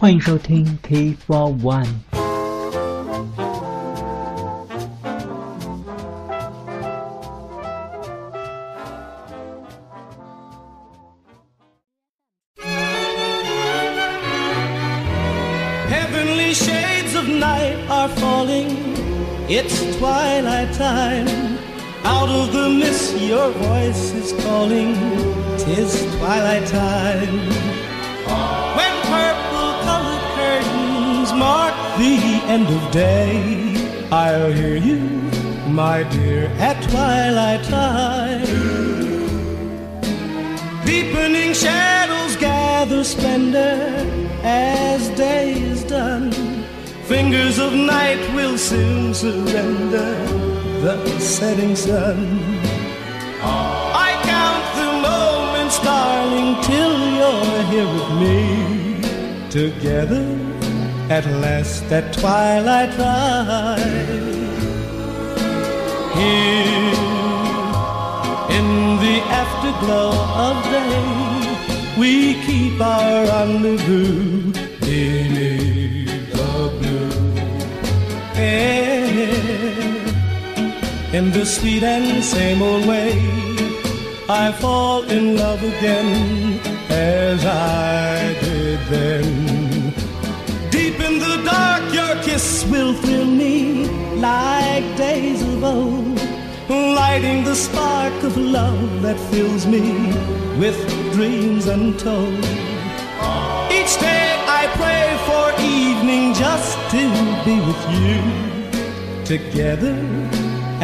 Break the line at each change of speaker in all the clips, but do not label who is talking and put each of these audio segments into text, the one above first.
欢迎收听 T Four One。
Night will soon surrender the setting sun. I count the moments, darling, till you're here with me. Together at last at twilight time. Here in the afterglow of day, we keep our rendezvous beneath the blue In the sweet and same old way, I fall in love again as I did then. Deep in the dark, your kiss will thrill me like days of old, lighting the spark of love that fills me with dreams untold. Each day I pray for just to be with you. Together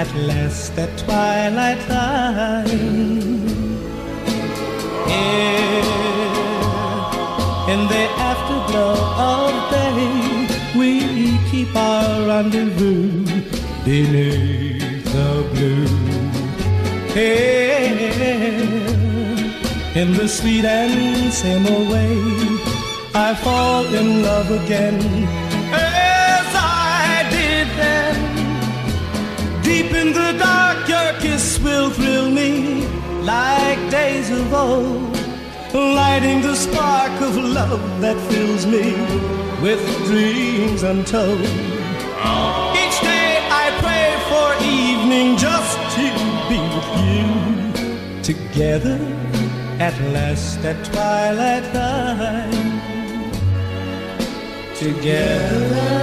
at last at twilight time. Here in the afterglow of day, we keep our rendezvous beneath the blue. Here in the sweet and same way, I fall in love again in the dark, your kiss will thrill me like days of old, lighting the spark of love that fills me with dreams untold. Each day I pray for evening just to be with you together at last at twilight time. Together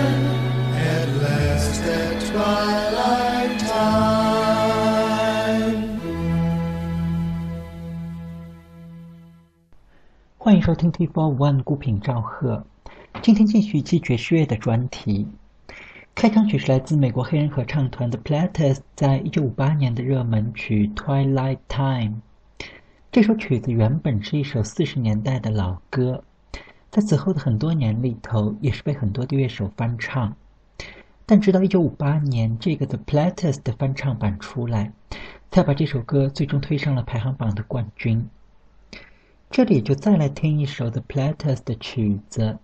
at last at twilight
收听 T Four One 孤品赵贺。今天继续一期爵士乐的专题。开场曲是来自美国黑人合唱团的 Platters 在一九五八年的热门曲《Twilight Time》。这首曲子原本是一首四十年代的老歌，在此后的很多年里头，也是被很多的乐手翻唱。但直到一九五八年，这个 The Platters 的翻唱版出来，才把这首歌最终推上了排行榜的冠军。这里就再来听一首 The Platters 的曲子，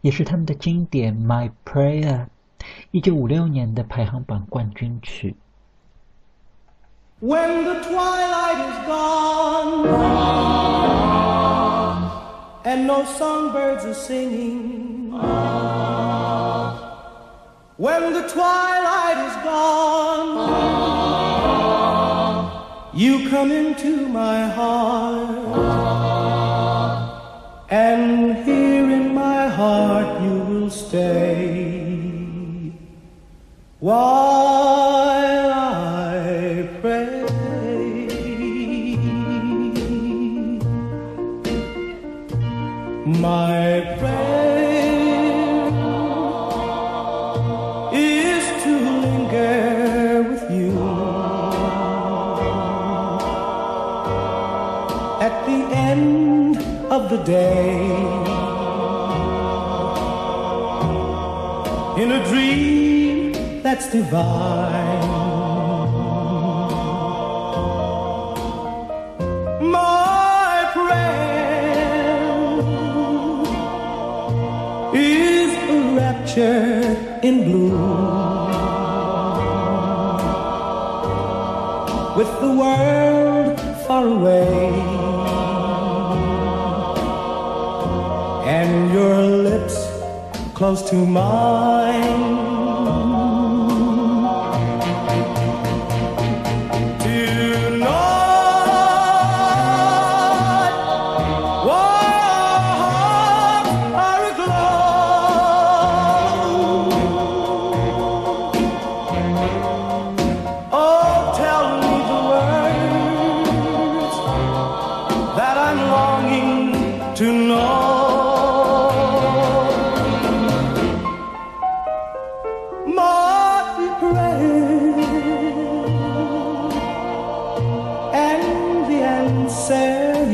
也是他们的经典《My Prayer》，一九五六年的排行榜冠军曲。
When the twilight is gone and no songbirds are singing, when the twilight is gone, you come into my heart, and here in my heart you will stay while I pray. My the day in a dream that's divine. My prayer is a rapture in blue. with the world far away close to mine.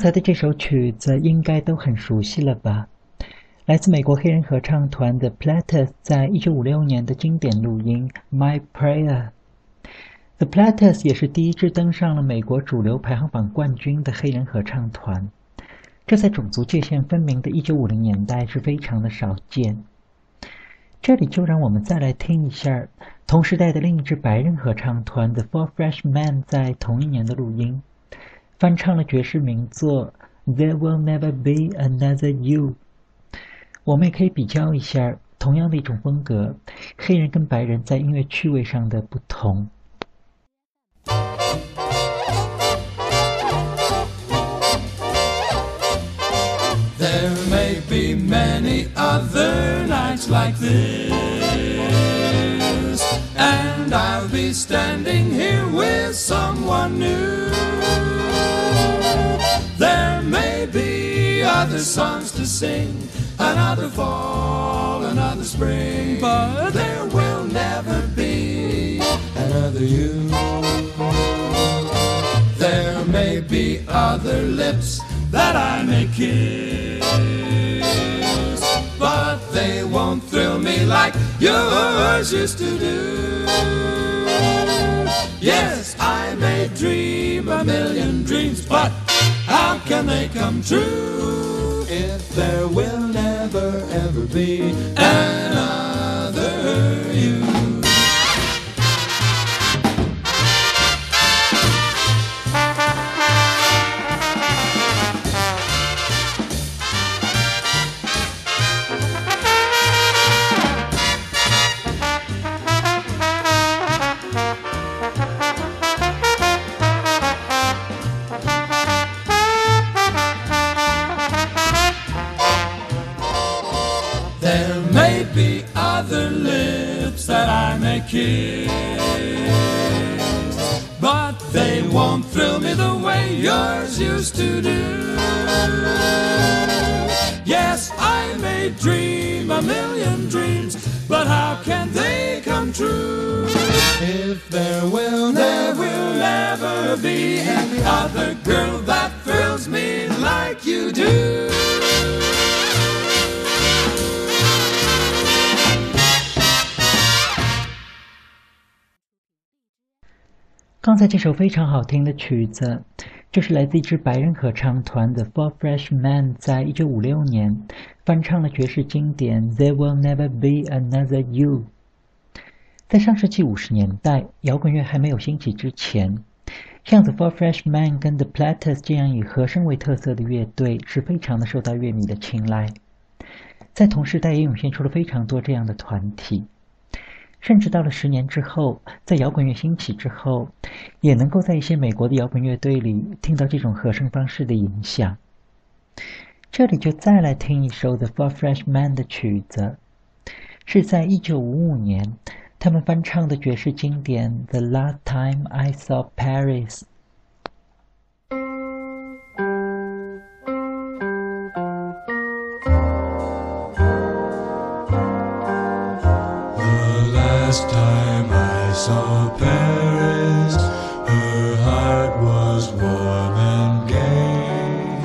刚才的这首曲子应该都很熟悉了吧？来自美国黑人合唱团的 Platters 在一九五六年的经典录音《My Prayer》。The Platters 也是第一支登上了美国主流排行榜冠军的黑人合唱团，这在种族界限分明的一九五零年代是非常的少见。这里就让我们再来听一下同时代的另一支白人合唱团 The Four Freshmen 在同一年的录音。翻唱了爵士名作《There Will Never Be Another You》。我们也可以比较一下同样的一种风格，黑人跟白人在音乐趣味上的不同。
There may be many other nights like this, and I'll be standing here with someone new. There may be other songs to sing, another fall, another spring, but there will never be another you. There may be other lips that I may kiss, but they won't thrill me like yours used to do. Yes, I may dream a million dreams, but can they come true if there will never ever be another way yours used to do. Yes, I may dream a million dreams, but how can they come true? If there will there will never be any other girl that thrills me like you do.
刚才这首非常好听的曲子， 这是来自一支白人合唱团的 Four Freshmen 在一九五六年翻唱了爵士经典《There Will Never Be Another You》。在上世纪五十年代，摇滚乐还没有兴起之前，像 The Four Freshmen 跟 The Platters 这样以和声为特色的乐队是非常的受到乐迷的青睐。在同时代也涌现出了非常多这样的团体。甚至到了十年之后，在摇滚乐兴起之后，也能够在一些美国的摇滚乐队里听到这种和声方式的影响。这里就再来听一首 The Four Freshmen 的曲子，是在一九五五年他们翻唱的爵士经典《The Last Time I Saw Paris》。
Saw Paris, her heart was warm and gay.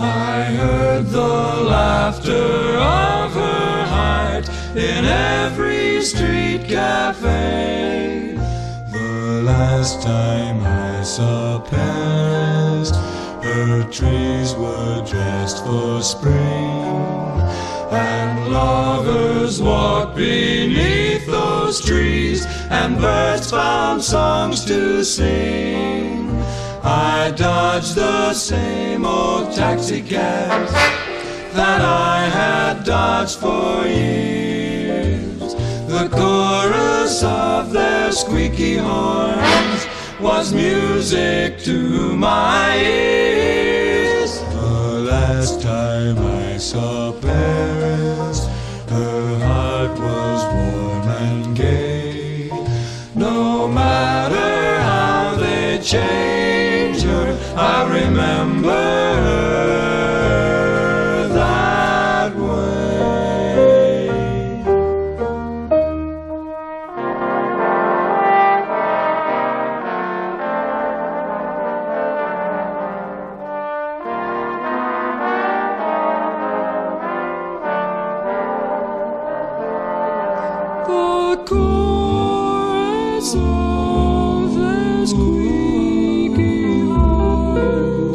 I heard the laughter of her heart in every street cafe. The last time I saw Paris, her trees were dressed for spring, and lovers walked beneath and birds found songs to sing. I dodged the same old taxi cabs that I had dodged for years. The chorus of their squeaky horns was music to my ears. The last time I saw Paris, horns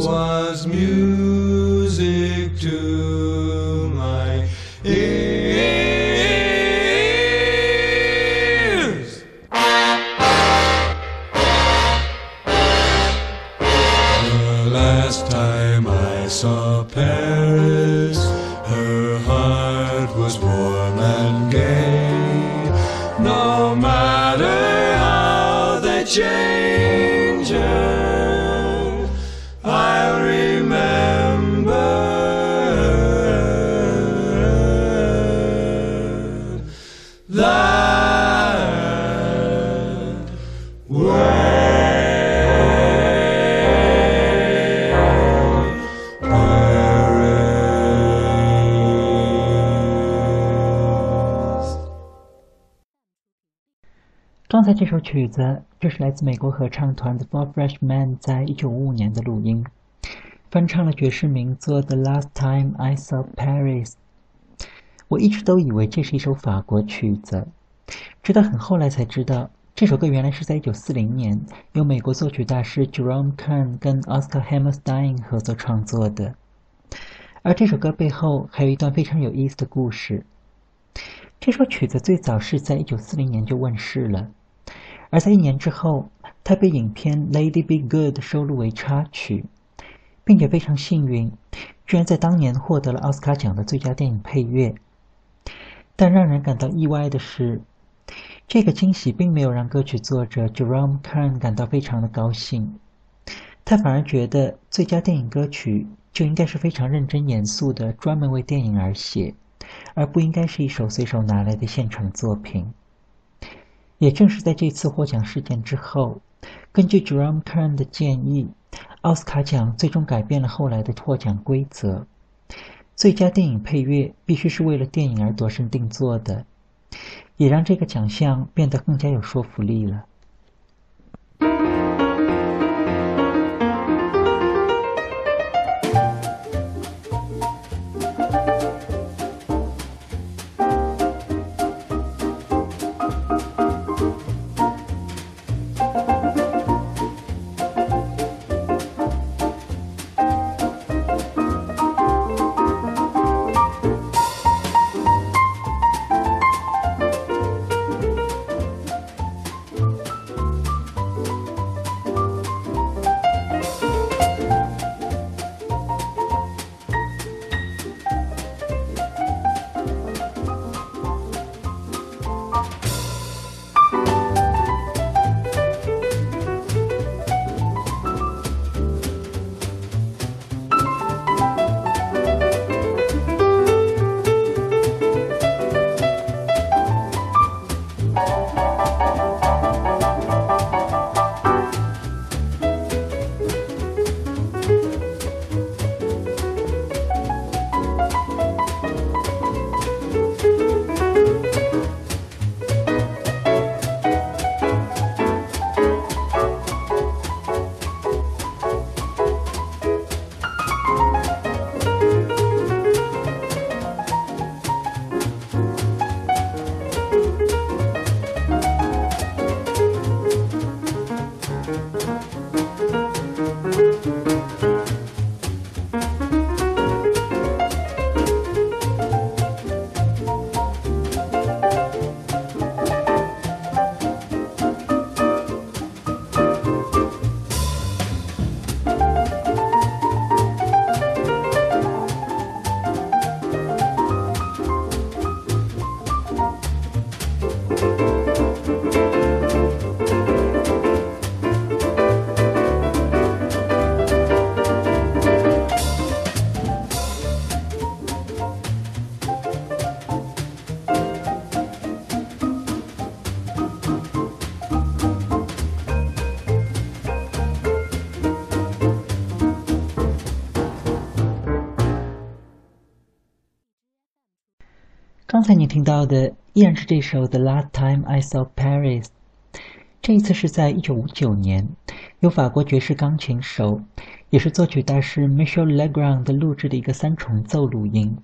was music
刚才这首曲子就是来自美国合唱团 The Four Freshmen 在一九五五年的录音，翻唱了爵士名作《The Last Time I Saw Paris》。我一直都以为这是一首法国曲子，直到很后来才知道，这首歌原来是在一九四零年由美国作曲大师 Jerome Kern 跟 Oscar Hammerstein 合作创作的。而这首歌背后还有一段非常有意思的故事。这首曲子最早是在一九四零年就问世了，而在一年之后，它被影片《Lady Be Good》收录为插曲，并且非常幸运，居然在当年获得了奥斯卡奖的最佳电影配乐。但让人感到意外的是，这个惊喜并没有让歌曲作者 Jerome Kern 感到非常的高兴，他反而觉得最佳电影歌曲就应该是非常认真严肃的，专门为电影而写。而不应该是一首随手拿来的现成作品。也正是在这次获奖事件之后，根据 Jerome Kern 的建议，奥斯卡奖最终改变了后来的获奖规则。最佳电影配乐必须是为了电影而度身定做的，也让这个奖项变得更加有说服力了。听到的依然是这首《The Last Time I Saw Paris》。这一次是在1959年，由法国爵士钢琴手，也是作曲大师 Michel Legrand 录制的一个三重奏录音。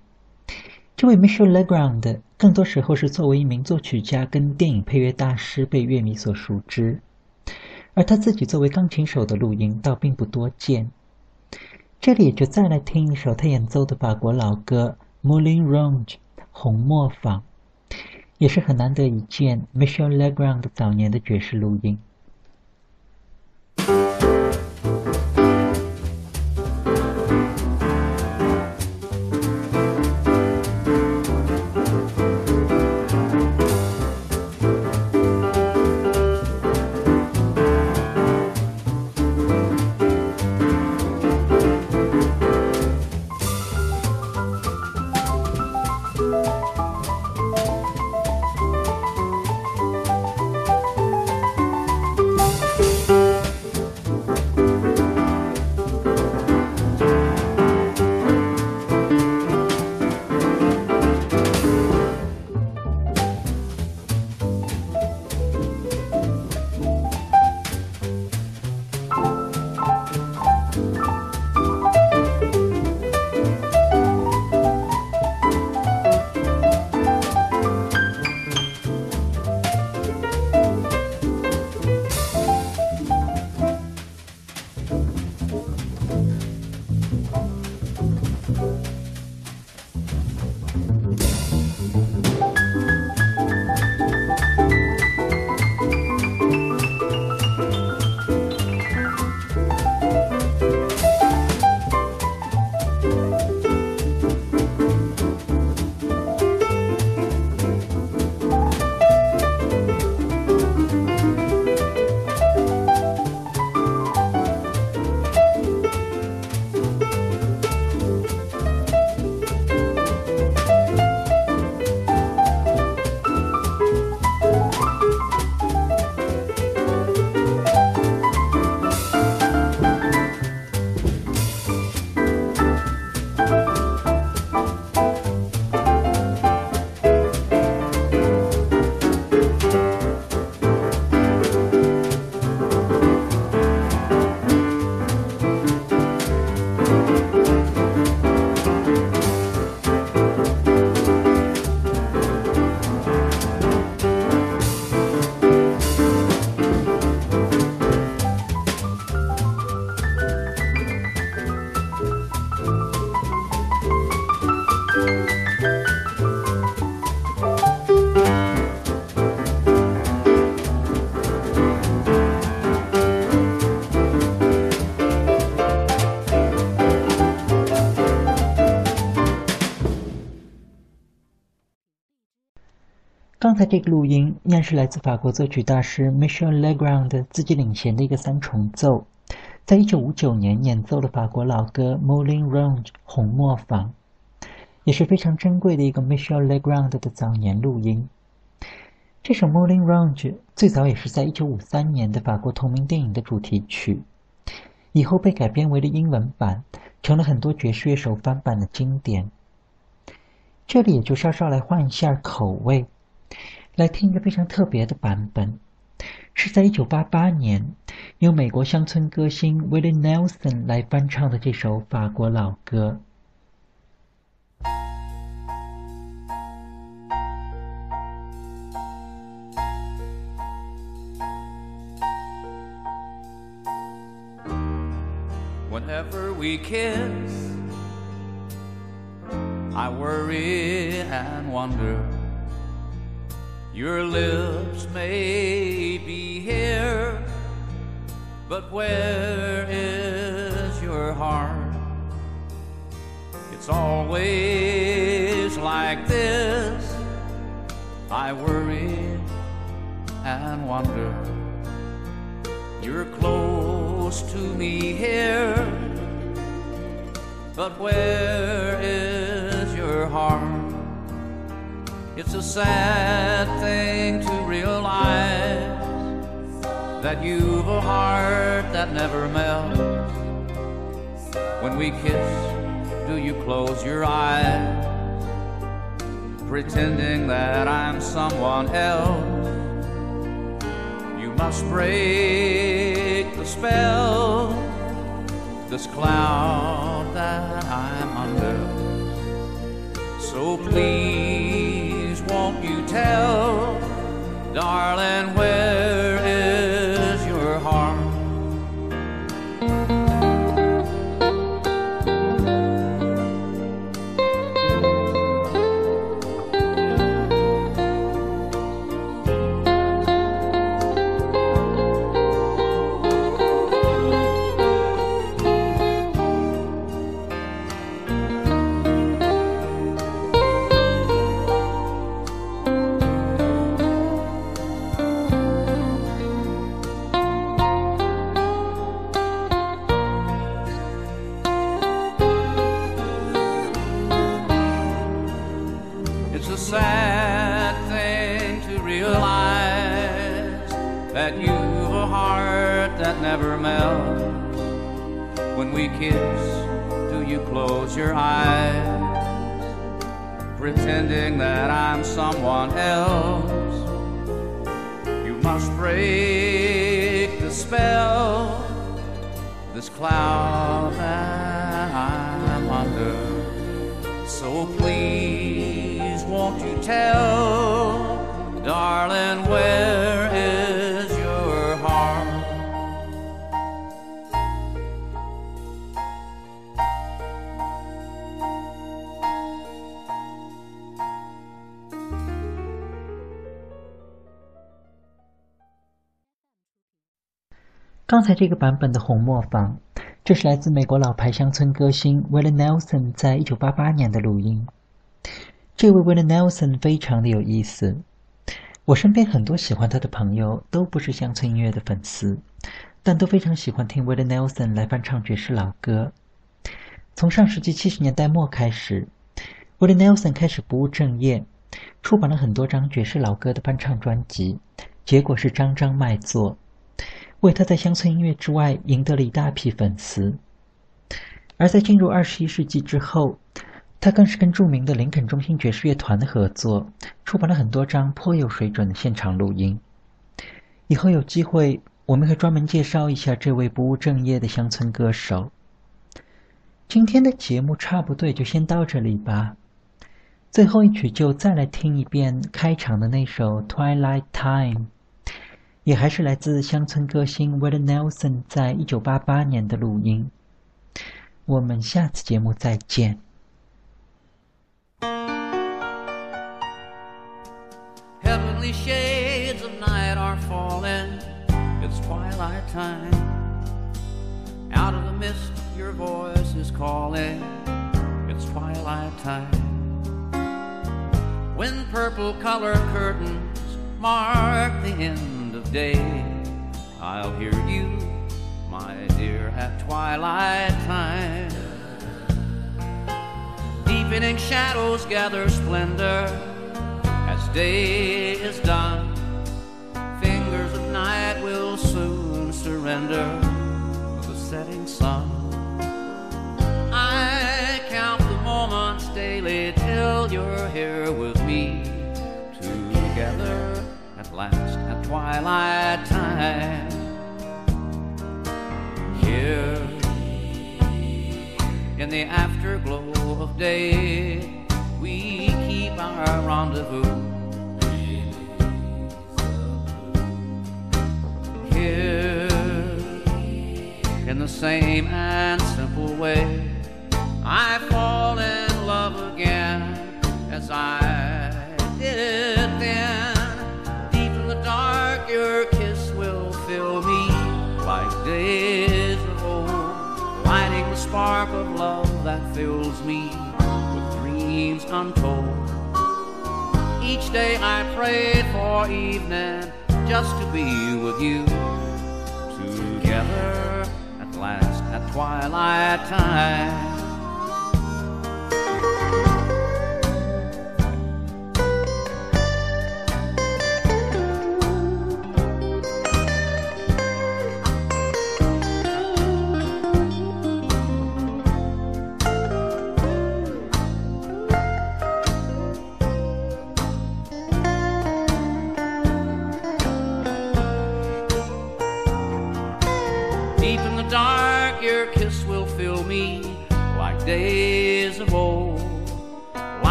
这位 Michel Legrand 更多时候是作为一名作曲家跟电影配乐大师被乐迷所熟知，而他自己作为钢琴手的录音倒并不多见。这里就再来听一首他演奏的法国老歌《Moulin Rouge》红磨坊。也是很难得一见，Michelle Legrand 早年的爵士录音。刚才这个录音依然是来自法国作曲大师 Michel Legrand 自己领衔的一个三重奏，在一九五九年演奏了法国老歌《Moulin Rouge》红磨坊，也是非常珍贵的一个 Michel Legrand 的早年录音。这首《Moulin Rouge》最早也是在一九五三年的法国同名电影的主题曲，以后被改编为了英文版，成了很多爵士乐手翻版的经典。这里也就稍稍来换一下口味。来听一个非常特别的版本，是在一九八八年由美国乡村歌星 Willie Nelson 来翻唱的这首法国老歌。
Whenever we kiss, I worry and wonder. Your lips may be here, but where is your heart? It's always like this. I worry and wonder. You're close to me here, but where is your heart? It's a sad thing to realize that you've a heart that never melts. When we kiss, do you close your eyes? pretending that I'm someone else. You must break the spell, this cloud that I'm under. So please, tell, darling, where that you've a heart that never melts. When we kiss, do you close your eyes, pretending that I'm someone else? You must break the spell, this cloud that I'm under. So please, won't you tell, darling, where
刚才这个版本的红磨坊，这是来自美国老牌乡村歌星 Willie Nelson 在一九八八年的录音。这位 Willie Nelson 非常的有意思，我身边很多喜欢他的朋友都不是乡村音乐的粉丝，但都非常喜欢听 Willie Nelson 来翻唱爵士老歌。从上世纪七十年代末开始，Willie Nelson 开始不务正业，出版了很多张爵士老歌的翻唱专辑，结果是张张卖座。为他在乡村音乐之外赢得了一大批粉丝，而在进入二十一世纪之后，他更是跟著名的林肯中心爵士乐团的合作，出版了很多张颇有水准的现场录音。以后有机会，我们会专门介绍一下这位不务正业的乡村歌手。今天的节目差不多就先到这里吧。最后一曲就再来听一遍开场的那首《Twilight Time》。也还是来自乡村歌星 Willie Nelson 在一九八八年的录音。我们下次节目再见。
Heavenly shades of night are falling. It's twilight time. Out of the mist, your voice is calling. It's twilight time. When purple colored curtains mark the end of day, I'll hear you, my dear, at twilight time. Deepening shadows gather splendor as day is done. Fingers of night will soon surrender to the setting sun. I count the moments daily till you're here with twilight time. Here in the afterglow of day, we keep our rendezvous. Here, in the same and simple way, I fall in love again as I did then. Spark of love that fills me with dreams untold. Each day I pray for evening just to be with you. Together at last at twilight time.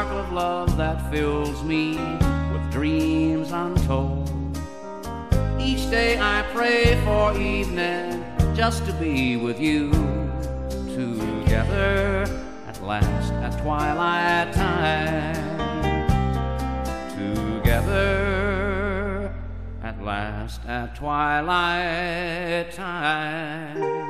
The spark of love that fills me with dreams untold. Each day I pray for evening just to be with you together at last at twilight time. Together at last at twilight time.